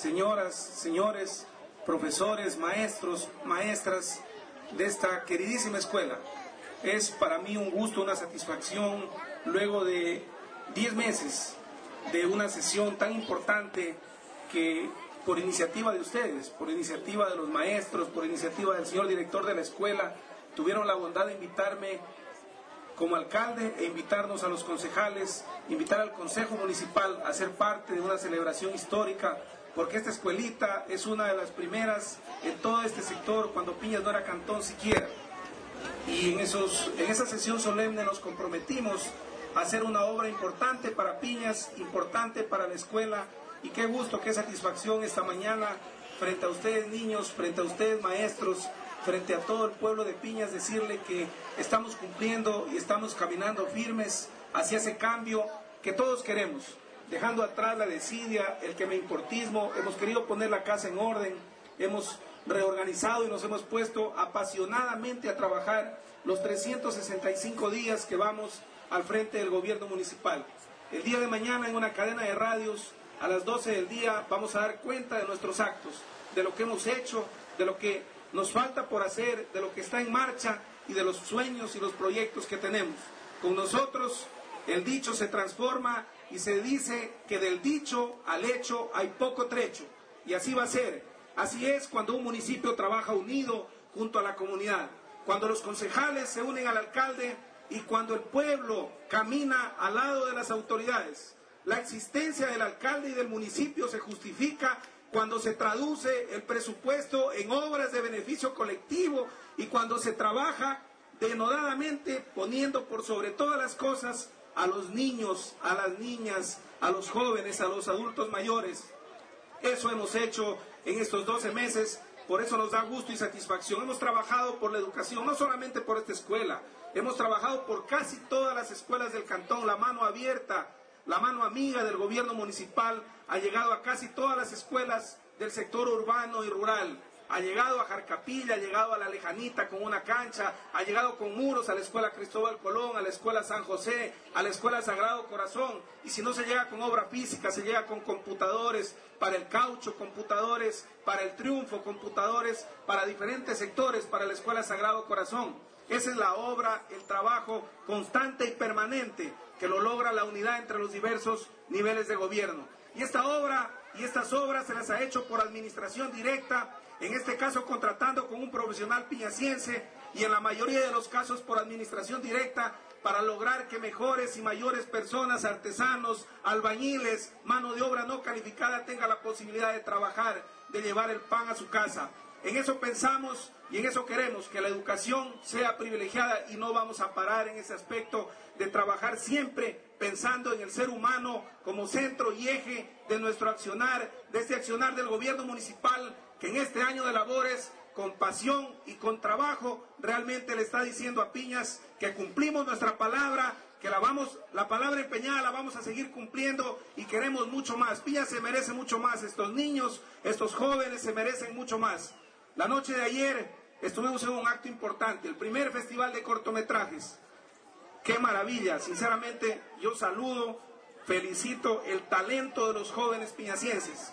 Señoras, señores, profesores, maestros, maestras de esta queridísima escuela. Es para mí un gusto, una satisfacción, luego de 10 meses de una sesión tan importante que por iniciativa de ustedes, por iniciativa de los maestros, por iniciativa del señor director de la escuela, tuvieron la bondad de invitarme como alcalde e invitarnos a los concejales, invitar al Consejo Municipal a ser parte de una celebración histórica porque esta escuelita es una de las primeras en todo este sector cuando Piñas no era cantón siquiera. Y en, esos, en esa sesión solemne nos comprometimos a hacer una obra importante para Piñas, importante para la escuela, y qué gusto, qué satisfacción esta mañana frente a ustedes niños, frente a ustedes maestros, frente a todo el pueblo de Piñas, decirle que estamos cumpliendo y estamos caminando firmes hacia ese cambio que todos queremos dejando atrás la desidia, el que me importismo, hemos querido poner la casa en orden, hemos reorganizado y nos hemos puesto apasionadamente a trabajar los 365 días que vamos al frente del gobierno municipal. El día de mañana en una cadena de radios a las 12 del día vamos a dar cuenta de nuestros actos, de lo que hemos hecho, de lo que nos falta por hacer, de lo que está en marcha y de los sueños y los proyectos que tenemos. Con nosotros el dicho se transforma y se dice que del dicho al hecho hay poco trecho. Y así va a ser. Así es cuando un municipio trabaja unido junto a la comunidad, cuando los concejales se unen al alcalde y cuando el pueblo camina al lado de las autoridades. La existencia del alcalde y del municipio se justifica cuando se traduce el presupuesto en obras de beneficio colectivo y cuando se trabaja denodadamente poniendo por sobre todas las cosas a los niños, a las niñas, a los jóvenes, a los adultos mayores. Eso hemos hecho en estos 12 meses, por eso nos da gusto y satisfacción. Hemos trabajado por la educación, no solamente por esta escuela, hemos trabajado por casi todas las escuelas del cantón, la mano abierta, la mano amiga del gobierno municipal ha llegado a casi todas las escuelas del sector urbano y rural ha llegado a Jarcapilla, ha llegado a la Lejanita con una cancha, ha llegado con muros a la Escuela Cristóbal Colón, a la Escuela San José, a la Escuela Sagrado Corazón. Y si no se llega con obra física, se llega con computadores para el caucho, computadores para el triunfo, computadores para diferentes sectores, para la Escuela Sagrado Corazón. Esa es la obra, el trabajo constante y permanente que lo logra la unidad entre los diversos niveles de gobierno. Y esta obra y estas obras se las ha hecho por administración directa en este caso contratando con un profesional piñaciense y en la mayoría de los casos por administración directa para lograr que mejores y mayores personas, artesanos, albañiles, mano de obra no calificada tenga la posibilidad de trabajar, de llevar el pan a su casa. En eso pensamos y en eso queremos, que la educación sea privilegiada y no vamos a parar en ese aspecto de trabajar siempre pensando en el ser humano como centro y eje de nuestro accionar, de este accionar del gobierno municipal que en este año de labores, con pasión y con trabajo, realmente le está diciendo a Piñas que cumplimos nuestra palabra, que la vamos, la palabra empeñada la vamos a seguir cumpliendo y queremos mucho más. Piñas se merece mucho más, estos niños, estos jóvenes se merecen mucho más. La noche de ayer estuvimos en un acto importante, el primer festival de cortometrajes. Qué maravilla, sinceramente yo saludo, felicito el talento de los jóvenes piñacienses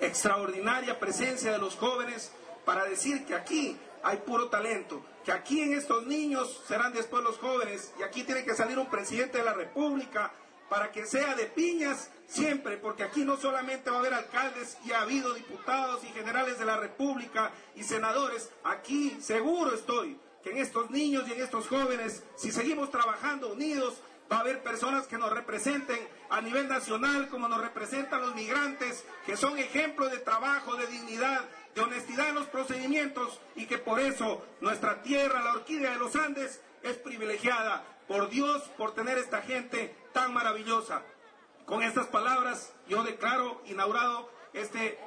extraordinaria presencia de los jóvenes para decir que aquí hay puro talento, que aquí en estos niños serán después los jóvenes y aquí tiene que salir un presidente de la República para que sea de piñas siempre, porque aquí no solamente va a haber alcaldes y ha habido diputados y generales de la República y senadores, aquí seguro estoy que en estos niños y en estos jóvenes, si seguimos trabajando unidos, va a haber personas que nos representen a nivel nacional, como nos representan los migrantes, que son ejemplos de trabajo, de dignidad, de honestidad en los procedimientos y que por eso nuestra tierra, la orquídea de los Andes, es privilegiada por Dios por tener esta gente tan maravillosa. Con estas palabras yo declaro inaugurado este,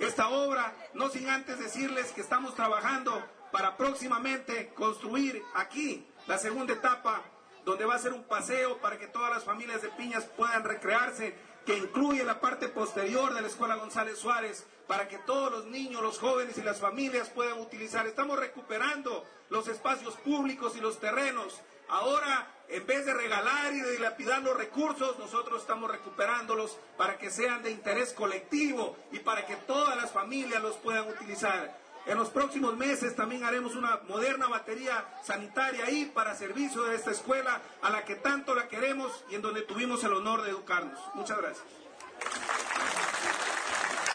esta obra, no sin antes decirles que estamos trabajando para próximamente construir aquí la segunda etapa, donde va a ser un paseo para que todas las familias de Piñas puedan recrearse, que incluye la parte posterior de la Escuela González Suárez, para que todos los niños, los jóvenes y las familias puedan utilizar. Estamos recuperando los espacios públicos y los terrenos. Ahora, en vez de regalar y de dilapidar los recursos, nosotros estamos recuperándolos para que sean de interés colectivo y para que todas las familias los puedan utilizar. En los próximos meses también haremos una moderna batería sanitaria ahí para servicio de esta escuela a la que tanto la queremos y en donde tuvimos el honor de educarnos. Muchas gracias.